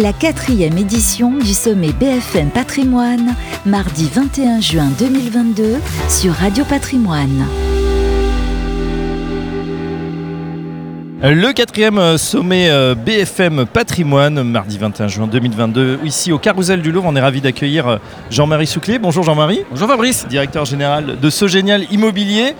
La quatrième édition du sommet BFM Patrimoine, mardi 21 juin 2022 sur Radio Patrimoine. Le quatrième euh, sommet euh, BFM Patrimoine, mardi 21 juin 2022, ici au Carousel du Louvre. On est ravi d'accueillir euh, Jean-Marie Souclé. Bonjour Jean-Marie. Bonjour Fabrice. Directeur général de Sogénial Immobilier.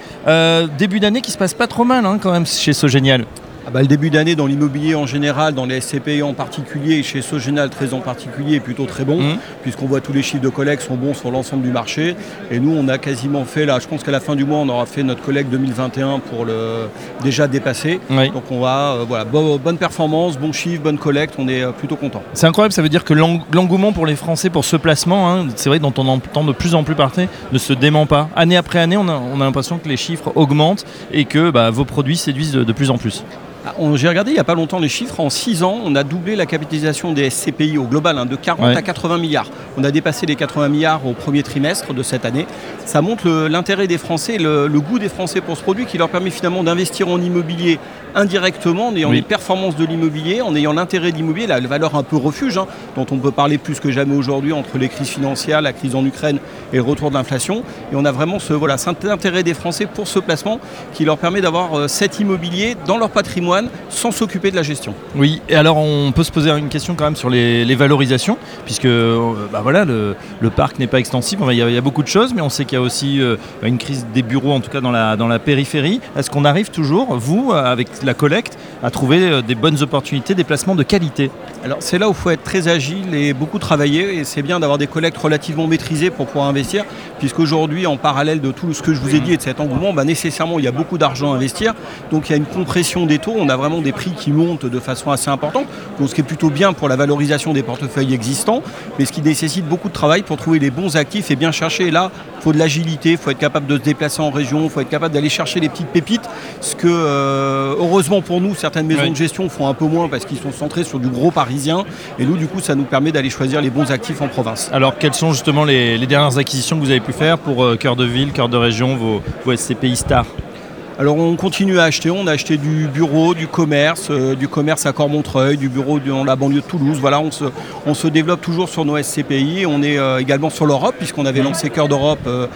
début d'année qui se passe pas trop mal hein, quand même chez Sogénial. Ah bah, le début d'année dans l'immobilier en général, dans les SCPI en particulier, et chez Sogénal très en particulier, est plutôt très bon, mmh. puisqu'on voit tous les chiffres de collecte sont bons sur l'ensemble du marché. Et nous, on a quasiment fait, là, je pense qu'à la fin du mois, on aura fait notre collecte 2021 pour le déjà dépasser. Donc on va, euh, voilà, bonne performance, bon chiffre, bonne collecte, on est euh, plutôt content. C'est incroyable, ça veut dire que l'engouement pour les Français pour ce placement, hein, c'est vrai dont on entend de plus en plus parler, ne se dément pas. Année après année, on a, l'impression que les chiffres augmentent et que bah, vos produits séduisent de plus en plus. Ah, j'ai regardé il n'y a pas longtemps les chiffres. En 6 ans, on a doublé la capitalisation des SCPI au global hein, de 40 à 80 milliards. On a dépassé les 80 milliards au premier trimestre de cette année. Ça montre l'intérêt des Français, le, goût des Français pour ce produit qui leur permet finalement d'investir en immobilier indirectement en ayant les performances de l'immobilier, en ayant l'intérêt d'immobilier, la valeur un peu refuge, hein, dont on peut parler plus que jamais aujourd'hui entre les crises financières, la crise en Ukraine et le retour de l'inflation. Et on a vraiment ce, voilà, cet intérêt des Français pour ce placement qui leur permet d'avoir euh, cet immobilier dans leur patrimoine sans s'occuper de la gestion. Oui, et alors on peut se poser une question quand même sur les, valorisations, puisque euh, bah voilà, le, parc n'est pas extensible, il, y a, beaucoup de choses, mais on sait qu'il y a aussi euh, une crise des bureaux, en tout cas dans la, dans la périphérie. Est-ce qu'on arrive toujours, vous, avec la collecte, à trouver euh, des bonnes opportunités, des placements de qualité? Alors c'est là où il faut être très agile et beaucoup travailler, et c'est bien d'avoir des collectes relativement maîtrisées pour pouvoir investir, puisqu'aujourd'hui, en parallèle de tout ce que je vous ai dit et de cet engouement, bah, nécessairement, il y a beaucoup d'argent à investir, donc il y a une compression des taux, on a vraiment des prix qui montent de façon assez importante, donc ce qui est plutôt bien pour la valorisation des portefeuilles existants, mais ce qui nécessite beaucoup de travail pour trouver les bons actifs et bien chercher. Et là, il faut de l'agilité, il faut être capable de se déplacer en région, il faut être capable d'aller chercher les petites pépites, ce que euh, heureusement pour nous, certaines maisons de gestion font un peu moins parce qu'ils sont centrés sur du gros parisien, et nous, du coup, ça nous permet d'aller choisir les bons actifs en province. Alors, quelles sont justement les, dernières acquisitions que vous avez pu faire pour euh, cœur de ville, cœur de région, vos, vos SCPI stars alors on continue à acheter, on a acheté du bureau, du commerce, euh, du commerce à Cormontreuil, du bureau dans la banlieue de Toulouse. Voilà, on se, développe toujours sur nos SCPI. On est euh, également sur l'Europe, puisqu'on avait lancé Cœur d'Europe euh,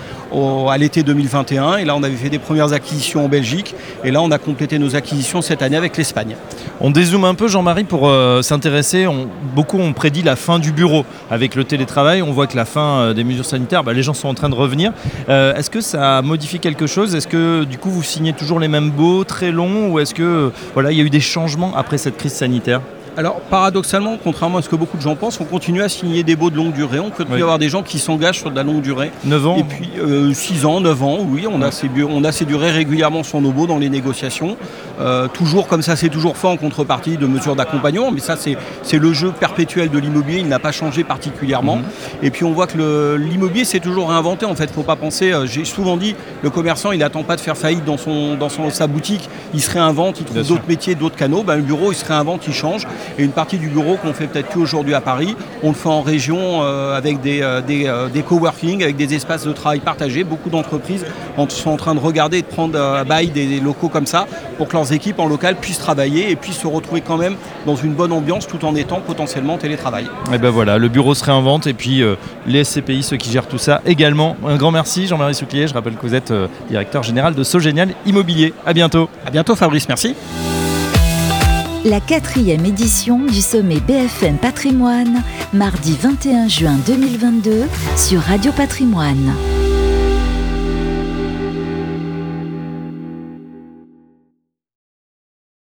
à l'été 2021. Et là, on avait fait des premières acquisitions en Belgique. Et là, on a complété nos acquisitions cette année avec l'Espagne. On dézoome un peu, Jean-Marie, pour s'intéresser. beaucoup ont prédit la fin du bureau avec le télétravail. On voit que la fin des mesures sanitaires, bah, les gens sont en train de revenir. Est-ce que ça modifie quelque chose? Est-ce que du coup, vous signez toujours les mêmes baux, très longs, ou est-ce que voilà, il y a eu des changements après cette crise sanitaire? Alors paradoxalement, contrairement à ce que beaucoup de gens pensent, on continue à signer des baux de longue durée. On peut y avoir des gens qui s'engagent sur de la longue durée. 9 ans Et puis 6 euh, ans, 9 ans, oui, on, a ces, on a ces durées régulièrement sur nos baux dans les négociations. Euh, toujours comme ça, c'est toujours fait en contrepartie de mesures d'accompagnement, mais ça c'est le jeu perpétuel de l'immobilier, il n'a pas changé particulièrement. Mhm. Et puis on voit que l'immobilier c'est toujours réinventé en fait, il ne faut pas penser, euh, j'ai souvent dit, le commerçant il n'attend pas de faire faillite dans, son, dans son, sa boutique, il se réinvente, il trouve d'autres métiers, d'autres canaux, ben, le bureau il se réinvente, il change. Et une partie du bureau qu'on fait peut-être plus aujourd'hui à Paris, on le fait en région euh, avec des, euh, euh, des, coworking, avec des espaces de travail partagés. Beaucoup d'entreprises sont en train de regarder et de prendre à bail des locaux comme ça pour que leurs équipes en local puissent travailler et puissent se retrouver quand même dans une bonne ambiance tout en étant potentiellement télétravail. Et ben voilà, le bureau se réinvente et puis les SCPI, ceux qui gèrent tout ça également. Un grand merci Jean-Marie Souclier, je rappelle que vous êtes directeur général de Sogénial Immobilier. À bientôt. À bientôt Fabrice, merci la quatrième édition du sommet BFM Patrimoine, mardi 21 juin 2022 sur Radio Patrimoine.